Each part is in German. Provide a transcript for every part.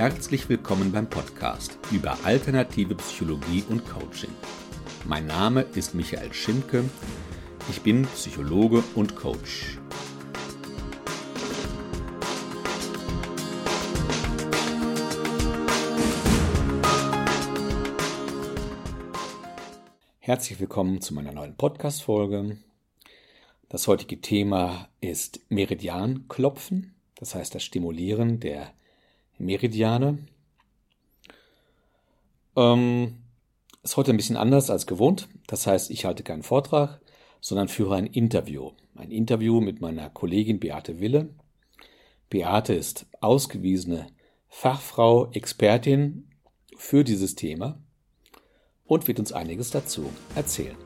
Herzlich willkommen beim Podcast über alternative Psychologie und Coaching. Mein Name ist Michael Schimke. Ich bin Psychologe und Coach. Herzlich willkommen zu meiner neuen Podcast-Folge. Das heutige Thema ist Meridianklopfen, das heißt das Stimulieren der Meridiane. Ähm, ist heute ein bisschen anders als gewohnt. Das heißt, ich halte keinen Vortrag, sondern führe ein Interview. Ein Interview mit meiner Kollegin Beate Wille. Beate ist ausgewiesene Fachfrau, Expertin für dieses Thema und wird uns einiges dazu erzählen.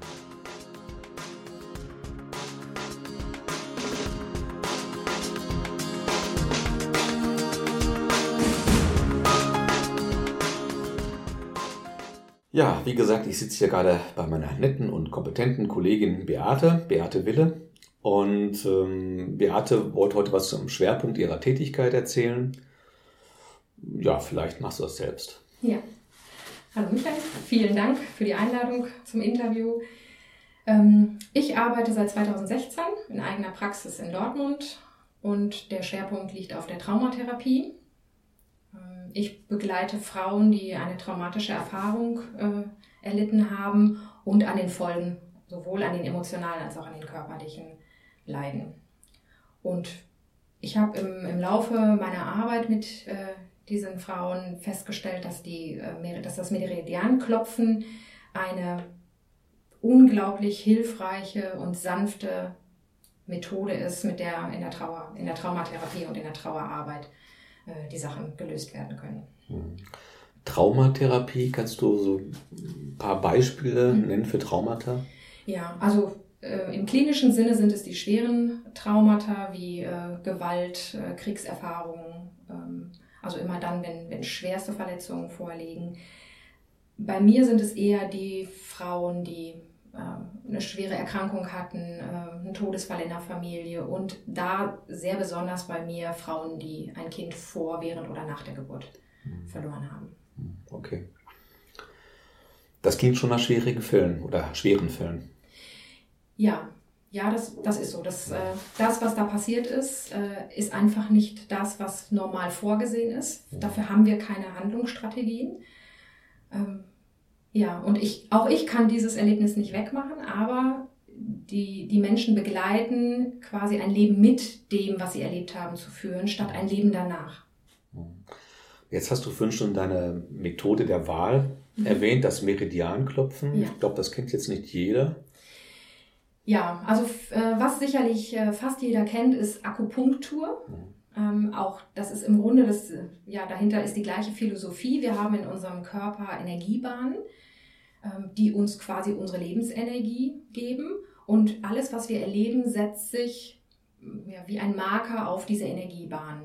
Ja, wie gesagt, ich sitze hier gerade bei meiner netten und kompetenten Kollegin Beate, Beate Wille. Und ähm, Beate wollte heute was zum Schwerpunkt ihrer Tätigkeit erzählen. Ja, vielleicht machst du das selbst. Ja. Hallo Michael, vielen Dank für die Einladung zum Interview. Ähm, ich arbeite seit 2016 in eigener Praxis in Dortmund und der Schwerpunkt liegt auf der Traumatherapie. Ich begleite Frauen, die eine traumatische Erfahrung äh, erlitten haben und an den Folgen, sowohl an den emotionalen als auch an den körperlichen Leiden. Und ich habe im, im Laufe meiner Arbeit mit äh, diesen Frauen festgestellt, dass, die, äh, dass das Meridianklopfen eine unglaublich hilfreiche und sanfte Methode ist, mit der in der Trauer, in der Traumatherapie und in der Trauerarbeit äh, die Sachen gelöst werden können. Hm. Traumatherapie, kannst du so ein paar Beispiele mhm. nennen für Traumata? Ja, also äh, im klinischen Sinne sind es die schweren Traumata wie äh, Gewalt, äh, Kriegserfahrungen, ähm, also immer dann, wenn, wenn schwerste Verletzungen vorliegen. Bei mir sind es eher die Frauen, die eine schwere Erkrankung hatten, äh, einen Todesfall in der Familie und da sehr besonders bei mir Frauen, die ein Kind vor, während oder nach der Geburt mhm. verloren haben. Mhm. Okay. Das klingt schon nach schwierigen Fällen oder schweren Fällen. Ja, ja, das, das ist so. Das, äh, das, was da passiert ist, ist einfach nicht das, was normal vorgesehen ist. Mhm. Dafür haben wir keine Handlungsstrategien. Ähm, ja, und ich, auch ich kann dieses Erlebnis nicht wegmachen, aber die, die Menschen begleiten, quasi ein Leben mit dem, was sie erlebt haben, zu führen, statt ein Leben danach. Jetzt hast du vorhin schon deine Methode der Wahl mhm. erwähnt, das Meridianklopfen. Ja. Ich glaube, das kennt jetzt nicht jeder. Ja, also äh, was sicherlich äh, fast jeder kennt, ist Akupunktur. Mhm. Ähm, auch das ist im Grunde das, ja, dahinter ist die gleiche Philosophie. Wir haben in unserem Körper Energiebahnen die uns quasi unsere Lebensenergie geben. Und alles, was wir erleben, setzt sich ja, wie ein Marker auf diese Energiebahn.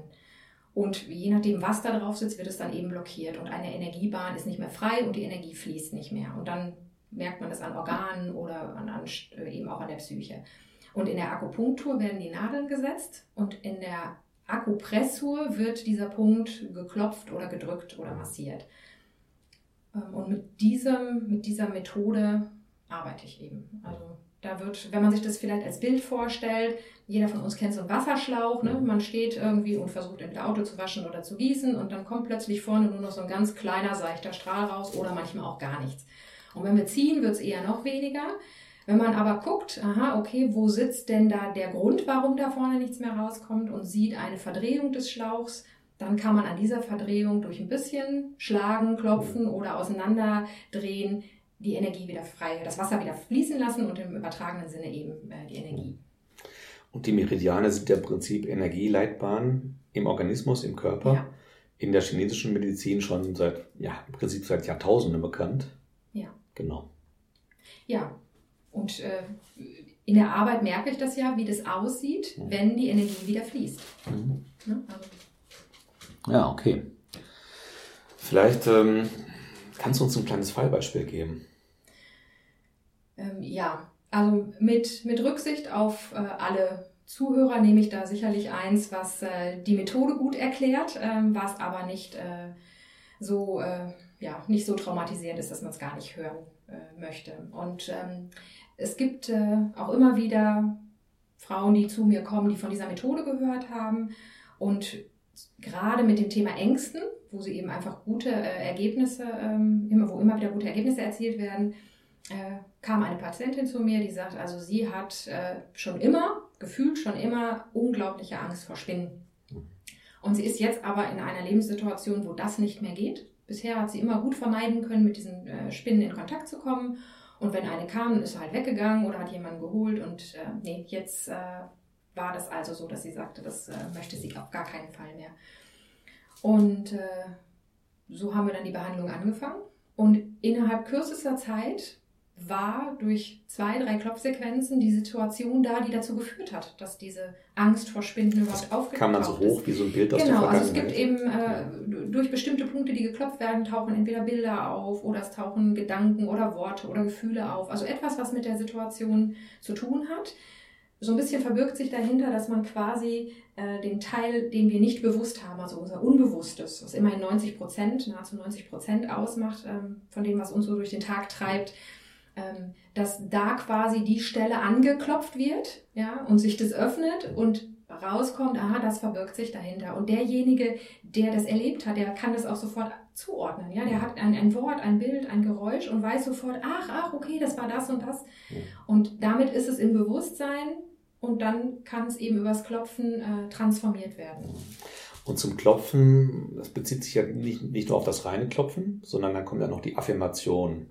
Und je nachdem, was da drauf sitzt, wird es dann eben blockiert. Und eine Energiebahn ist nicht mehr frei und die Energie fließt nicht mehr. Und dann merkt man das an Organen oder an, an, äh, eben auch an der Psyche. Und in der Akupunktur werden die Nadeln gesetzt und in der Akupressur wird dieser Punkt geklopft oder gedrückt oder massiert. Ähm, und mit, diesem, mit dieser Methode arbeite ich eben. Also da wird, wenn man sich das vielleicht als Bild vorstellt, jeder von uns kennt so einen Wasserschlauch, ne? man steht irgendwie und versucht entweder Auto zu waschen oder zu gießen und dann kommt plötzlich vorne nur noch so ein ganz kleiner, seichter Strahl raus oder manchmal auch gar nichts. Und wenn wir ziehen, wird es eher noch weniger. Wenn man aber guckt, aha, okay, wo sitzt denn da der Grund, warum da vorne nichts mehr rauskommt und sieht eine Verdrehung des Schlauchs, dann kann man an dieser Verdrehung durch ein bisschen schlagen, klopfen oder auseinanderdrehen die Energie wieder frei, das Wasser wieder fließen lassen und im übertragenen Sinne eben äh, die Energie. Und die Meridiane sind ja im Prinzip Energieleitbahnen im Organismus, im Körper. Ja. In der chinesischen Medizin schon seit, ja, im Prinzip seit Jahrtausenden bekannt. Ja. Genau. Ja. Und äh, in der Arbeit merke ich das ja, wie das aussieht, mhm. wenn die Energie wieder fließt. Mhm. Ne? Also ja, okay. Vielleicht ähm, kannst du uns ein kleines Fallbeispiel geben. Ähm, ja, also mit, mit Rücksicht auf äh, alle Zuhörer nehme ich da sicherlich eins, was äh, die Methode gut erklärt, ähm, was aber nicht äh, so, äh, ja, nicht so traumatisierend ist, dass man es gar nicht hören äh, möchte. Und ähm, es gibt äh, auch immer wieder Frauen, die zu mir kommen, die von dieser Methode gehört haben und gerade mit dem Thema Ängsten, wo sie eben einfach gute äh, Ergebnisse, ähm, immer, wo immer wieder gute Ergebnisse erzielt werden, äh, kam eine Patientin zu mir, die sagt, also sie hat äh, schon immer, gefühlt schon immer, unglaubliche Angst vor Spinnen. Und sie ist jetzt aber in einer Lebenssituation, wo das nicht mehr geht. Bisher hat sie immer gut vermeiden können, mit diesen äh, Spinnen in Kontakt zu kommen. Und wenn eine kam, ist sie halt weggegangen oder hat jemanden geholt. Und äh, nee, jetzt äh, war das also so, dass sie sagte, das äh, möchte sie auf gar keinen Fall mehr. Und äh, so haben wir dann die Behandlung angefangen. Und innerhalb kürzester Zeit war durch zwei, drei Klopfsequenzen die Situation da, die dazu geführt hat, dass diese Angst vor Spinden überhaupt aufgetaucht ist. Kam man so hoch wie so ein Bild aus genau, der Genau, also es gibt eben äh, durch bestimmte Punkte, die geklopft werden, tauchen entweder Bilder auf oder es tauchen Gedanken oder Worte oder Gefühle auf. Also etwas, was mit der Situation zu tun hat. So ein bisschen verbirgt sich dahinter, dass man quasi äh, den Teil, den wir nicht bewusst haben, also unser Unbewusstes, was immerhin 90 Prozent, nahezu 90 Prozent ausmacht ähm, von dem, was uns so durch den Tag treibt, ähm, dass da quasi die Stelle angeklopft wird, ja, und sich das öffnet und rauskommt, aha, das verbirgt sich dahinter. Und derjenige, der das erlebt hat, der kann das auch sofort zuordnen. Ja, der hat ein, ein Wort, ein Bild, ein Geräusch und weiß sofort, ach, ach, okay, das war das und das. Und damit ist es im Bewusstsein und dann kann es eben übers Klopfen äh, transformiert werden. Und zum Klopfen, das bezieht sich ja nicht, nicht nur auf das reine Klopfen, sondern dann kommt ja noch die Affirmation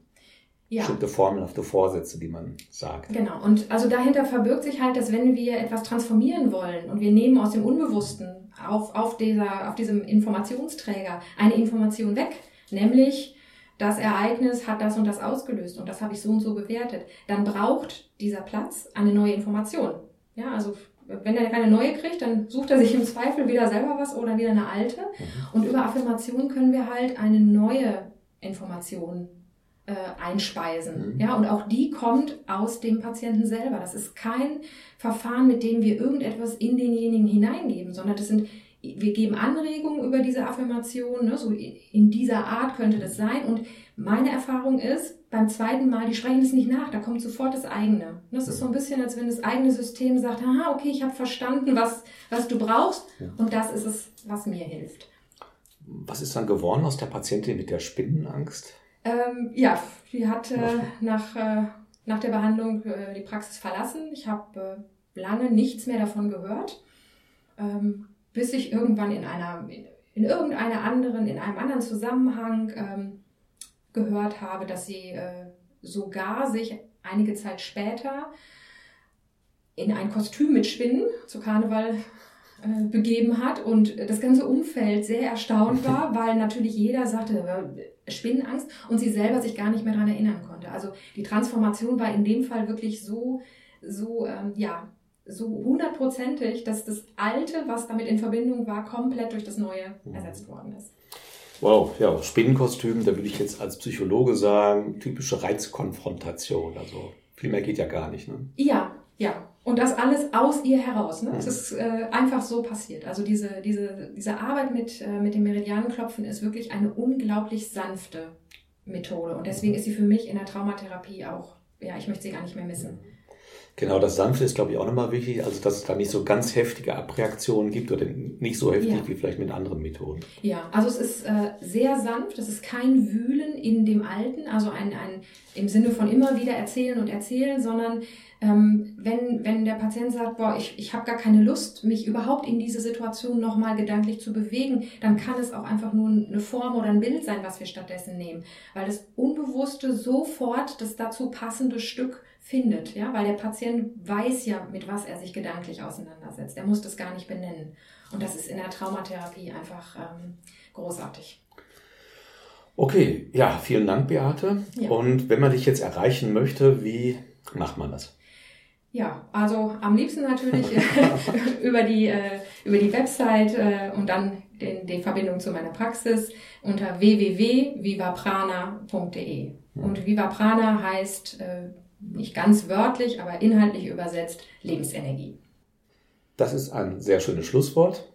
ja. bestimmte formelhafte Vorsätze, die man sagt. Genau. Und also dahinter verbirgt sich halt, dass wenn wir etwas transformieren wollen und wir nehmen aus dem Unbewussten auf, auf, dieser, auf diesem Informationsträger eine Information weg, nämlich das Ereignis hat das und das ausgelöst und das habe ich so und so bewertet, dann braucht dieser Platz eine neue Information. Ja, also wenn er keine neue kriegt, dann sucht er sich im Zweifel wieder selber was oder wieder eine alte. Mhm. Und über Affirmation können wir halt eine neue Information äh, einspeisen. Mhm. Ja, und auch die kommt aus dem Patienten selber. Das ist kein Verfahren, mit dem wir irgendetwas in denjenigen hineingeben, sondern das sind wir geben Anregungen über diese Affirmation, ne, so in dieser Art könnte das sein. Und meine Erfahrung ist, beim zweiten Mal, die sprechen es nicht nach, da kommt sofort das eigene. Das ist so ein bisschen, als wenn das eigene System sagt, aha, okay, ich habe verstanden, was, was du brauchst ja. und das ist es, was mir hilft. Was ist dann geworden aus der Patientin mit der Spinnenangst? Ähm, ja, die hat äh, nach, äh, nach der Behandlung äh, die Praxis verlassen. Ich habe äh, lange nichts mehr davon gehört, ähm, bis ich irgendwann in einer, in, in irgendeiner anderen, in einem anderen Zusammenhang ähm, gehört habe, dass sie äh, sogar sich einige Zeit später in ein Kostüm mit Spinnen zu Karneval äh, begeben hat und das ganze Umfeld sehr erstaunt war, weil natürlich jeder sagte, Spinnenangst und sie selber sich gar nicht mehr daran erinnern konnte. Also die Transformation war in dem Fall wirklich so, so, ähm, ja, so hundertprozentig, dass das Alte, was damit in Verbindung war, komplett durch das Neue mhm. ersetzt worden ist. Wow, ja, Spinnenkostüm, da würde ich jetzt als Psychologe sagen, typische Reizkonfrontation. Also viel mehr geht ja gar nicht. Ne? Ja, ja. Und das alles aus ihr heraus. Ne? Es mhm. ist äh, einfach so passiert. Also diese, diese, diese Arbeit mit, äh, mit dem Meridianenklopfen ist wirklich eine unglaublich sanfte Methode. Und deswegen ist sie für mich in der Traumatherapie auch, ja, ich möchte sie gar nicht mehr missen. Genau, das Sanfte ist, glaube ich, auch nochmal wichtig. Also, dass es da nicht so ganz heftige Abreaktionen gibt oder nicht so heftig ja. wie vielleicht mit anderen Methoden. Ja, also es ist äh, sehr sanft. Es ist kein Wühlen in dem Alten, also ein, ein im Sinne von immer wieder erzählen und erzählen, sondern ähm, wenn, wenn der Patient sagt, boah, ich, ich habe gar keine Lust, mich überhaupt in diese Situation nochmal gedanklich zu bewegen, dann kann es auch einfach nur eine Form oder ein Bild sein, was wir stattdessen nehmen. Weil das Unbewusste sofort das dazu passende Stück findet, ja, weil der Patient weiß ja, mit was er sich gedanklich auseinandersetzt. Er muss das gar nicht benennen. Und das ist in der Traumatherapie einfach ähm, großartig. Okay, ja, vielen Dank, Beate. Ja. Und wenn man dich jetzt erreichen möchte, wie macht man das? Ja, also am liebsten natürlich über, die, äh, über die Website äh, und dann den, die Verbindung zu meiner Praxis unter www.vivaprana.de. Und Vivaprana heißt äh, nicht ganz wörtlich, aber inhaltlich übersetzt Lebensenergie. das ist ein sehr schönes Schlusswort.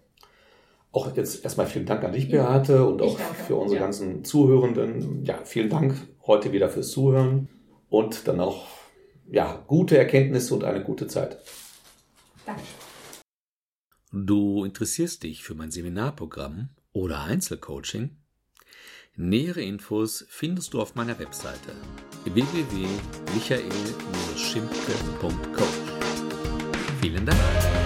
Auch jetzt erstmal vielen Dank an dich, Beate, und auch für unsere ja. ganzen Zuhörenden. Ja, vielen Dank heute wieder fürs Zuhören und dann auch ja, gute Erkenntnisse und eine gute Zeit. Danke. Du interessierst dich für mein Seminarprogramm oder Einzelcoaching? Nähere Infos findest du auf meiner Webseite www.michael-schimpke.coach. Vielen Dank!